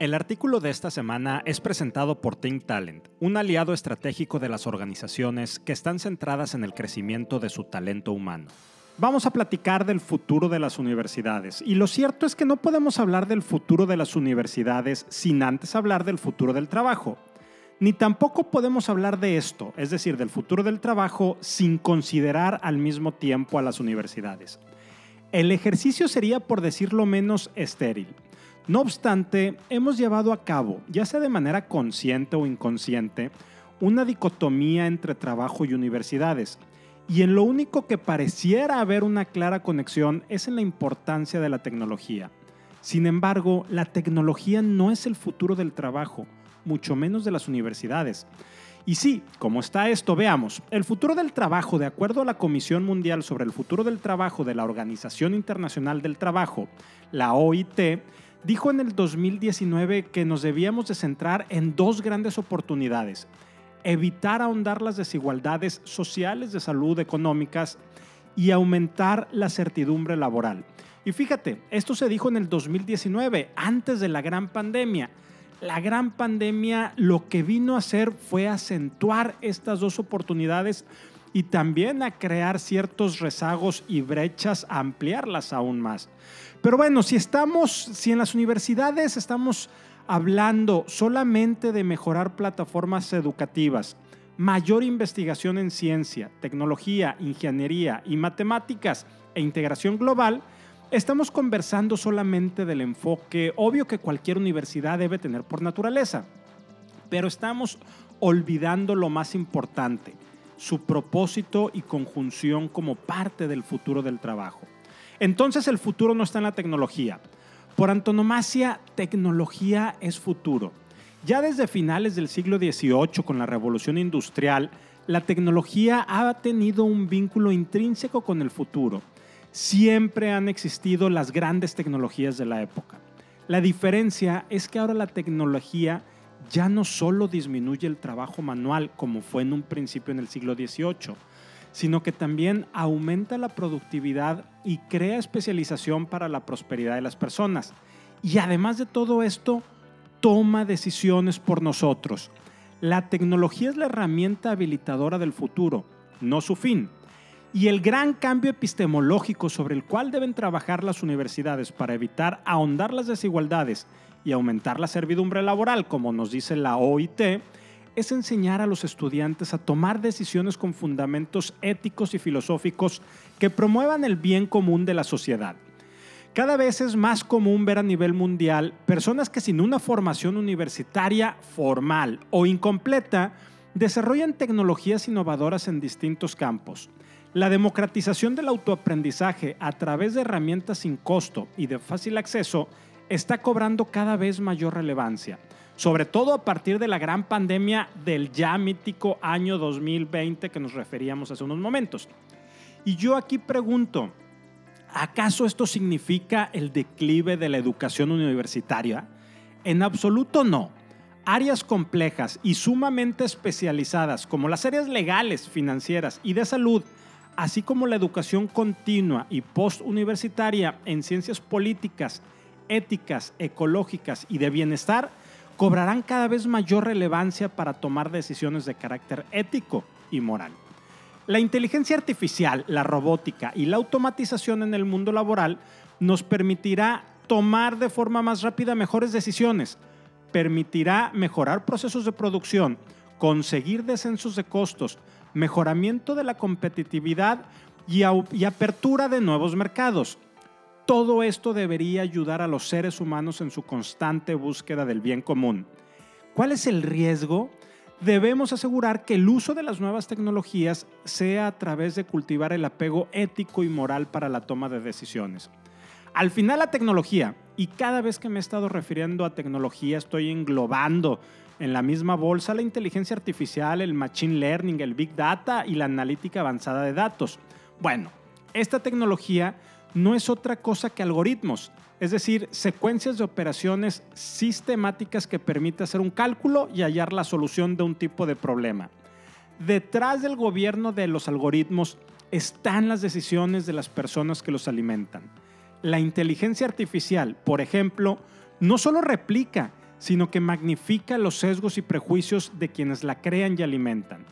El artículo de esta semana es presentado por Think Talent, un aliado estratégico de las organizaciones que están centradas en el crecimiento de su talento humano. Vamos a platicar del futuro de las universidades y lo cierto es que no podemos hablar del futuro de las universidades sin antes hablar del futuro del trabajo. Ni tampoco podemos hablar de esto, es decir, del futuro del trabajo, sin considerar al mismo tiempo a las universidades. El ejercicio sería, por decirlo menos, estéril. No obstante, hemos llevado a cabo, ya sea de manera consciente o inconsciente, una dicotomía entre trabajo y universidades. Y en lo único que pareciera haber una clara conexión es en la importancia de la tecnología. Sin embargo, la tecnología no es el futuro del trabajo, mucho menos de las universidades. Y sí, como está esto, veamos, el futuro del trabajo, de acuerdo a la Comisión Mundial sobre el Futuro del Trabajo de la Organización Internacional del Trabajo, la OIT, dijo en el 2019 que nos debíamos de centrar en dos grandes oportunidades. Evitar ahondar las desigualdades sociales de salud económicas y aumentar la certidumbre laboral. Y fíjate, esto se dijo en el 2019, antes de la gran pandemia. La gran pandemia lo que vino a hacer fue acentuar estas dos oportunidades y también a crear ciertos rezagos y brechas, a ampliarlas aún más. Pero bueno, si estamos, si en las universidades estamos hablando solamente de mejorar plataformas educativas, mayor investigación en ciencia, tecnología, ingeniería y matemáticas e integración global, estamos conversando solamente del enfoque obvio que cualquier universidad debe tener por naturaleza. Pero estamos olvidando lo más importante, su propósito y conjunción como parte del futuro del trabajo. Entonces el futuro no está en la tecnología. Por antonomasia, tecnología es futuro. Ya desde finales del siglo XVIII, con la revolución industrial, la tecnología ha tenido un vínculo intrínseco con el futuro. Siempre han existido las grandes tecnologías de la época. La diferencia es que ahora la tecnología ya no solo disminuye el trabajo manual como fue en un principio en el siglo XVIII, sino que también aumenta la productividad y crea especialización para la prosperidad de las personas. Y además de todo esto, toma decisiones por nosotros. La tecnología es la herramienta habilitadora del futuro, no su fin. Y el gran cambio epistemológico sobre el cual deben trabajar las universidades para evitar ahondar las desigualdades y aumentar la servidumbre laboral, como nos dice la OIT, es enseñar a los estudiantes a tomar decisiones con fundamentos éticos y filosóficos que promuevan el bien común de la sociedad. Cada vez es más común ver a nivel mundial personas que sin una formación universitaria formal o incompleta desarrollan tecnologías innovadoras en distintos campos. La democratización del autoaprendizaje a través de herramientas sin costo y de fácil acceso está cobrando cada vez mayor relevancia sobre todo a partir de la gran pandemia del ya mítico año 2020 que nos referíamos hace unos momentos. Y yo aquí pregunto, ¿acaso esto significa el declive de la educación universitaria? En absoluto no. Áreas complejas y sumamente especializadas como las áreas legales, financieras y de salud, así como la educación continua y postuniversitaria en ciencias políticas, éticas, ecológicas y de bienestar, cobrarán cada vez mayor relevancia para tomar decisiones de carácter ético y moral. La inteligencia artificial, la robótica y la automatización en el mundo laboral nos permitirá tomar de forma más rápida mejores decisiones, permitirá mejorar procesos de producción, conseguir descensos de costos, mejoramiento de la competitividad y, apertura de nuevos mercados. Todo esto debería ayudar a los seres humanos en su constante búsqueda del bien común. ¿Cuál es el riesgo? Debemos asegurar que el uso de las nuevas tecnologías sea a través de cultivar el apego ético y moral para la toma de decisiones. Al final la tecnología, y cada vez que me he estado refiriendo a tecnología estoy englobando en la misma bolsa la inteligencia artificial, el machine learning, el big data y la analítica avanzada de datos. Bueno, esta tecnología no es otra cosa que algoritmos, es decir, secuencias de operaciones sistemáticas que permiten hacer un cálculo y hallar la solución de un tipo de problema. Detrás del gobierno de los algoritmos están las decisiones de las personas que los alimentan. La inteligencia artificial, por ejemplo, no solo replica, sino que magnifica los sesgos y prejuicios de quienes la crean y alimentan.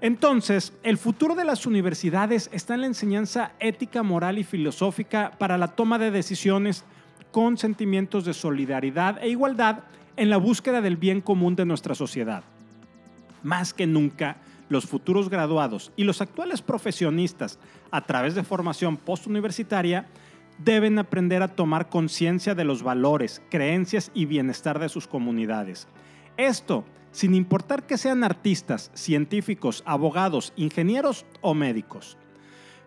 Entonces, el futuro de las universidades está en la enseñanza ética, moral y filosófica para la toma de decisiones con sentimientos de solidaridad e igualdad en la búsqueda del bien común de nuestra sociedad. Más que nunca, los futuros graduados y los actuales profesionistas a través de formación postuniversitaria deben aprender a tomar conciencia de los valores, creencias y bienestar de sus comunidades. Esto sin importar que sean artistas, científicos, abogados, ingenieros o médicos.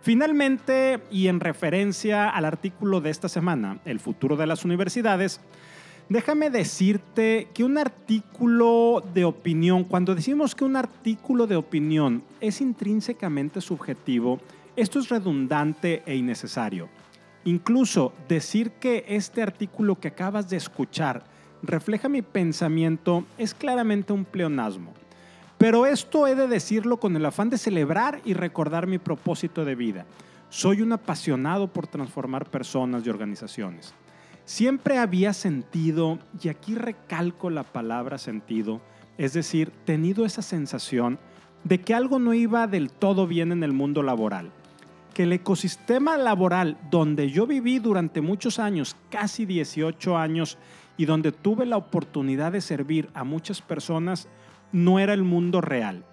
Finalmente, y en referencia al artículo de esta semana, El futuro de las universidades, déjame decirte que un artículo de opinión, cuando decimos que un artículo de opinión es intrínsecamente subjetivo, esto es redundante e innecesario. Incluso decir que este artículo que acabas de escuchar refleja mi pensamiento es claramente un pleonasmo. Pero esto he de decirlo con el afán de celebrar y recordar mi propósito de vida. Soy un apasionado por transformar personas y organizaciones. Siempre había sentido, y aquí recalco la palabra sentido, es decir, tenido esa sensación de que algo no iba del todo bien en el mundo laboral, que el ecosistema laboral donde yo viví durante muchos años, casi 18 años, y donde tuve la oportunidad de servir a muchas personas, no era el mundo real.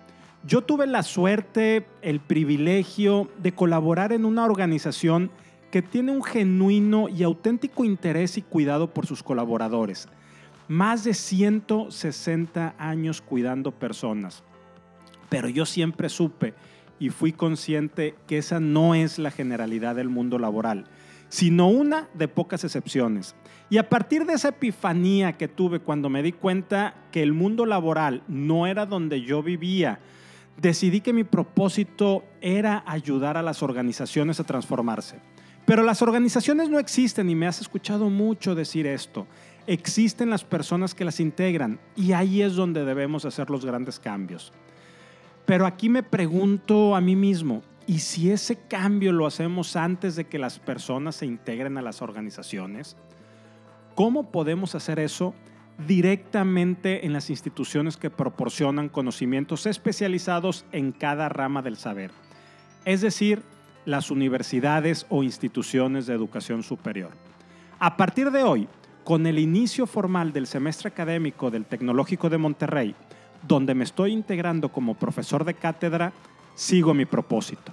Yo tuve la suerte, el privilegio de colaborar en una organización que tiene un genuino y auténtico interés y cuidado por sus colaboradores. Más de 160 años cuidando personas. Pero yo siempre supe y fui consciente que esa no es la generalidad del mundo laboral, sino una de pocas excepciones. Y a partir de esa epifanía que tuve cuando me di cuenta que el mundo laboral no era donde yo vivía, decidí que mi propósito era ayudar a las organizaciones a transformarse. Pero las organizaciones no existen y me has escuchado mucho decir esto. Existen las personas que las integran y ahí es donde debemos hacer los grandes cambios. Pero aquí me pregunto a mí mismo, ¿y si ese cambio lo hacemos antes de que las personas se integren a las organizaciones? ¿Cómo podemos hacer eso? directamente en las instituciones que proporcionan conocimientos especializados en cada rama del saber, es decir, las universidades o instituciones de educación superior. A partir de hoy, con el inicio formal del semestre académico del Tecnológico de Monterrey, donde me estoy integrando como profesor de cátedra, sigo mi propósito.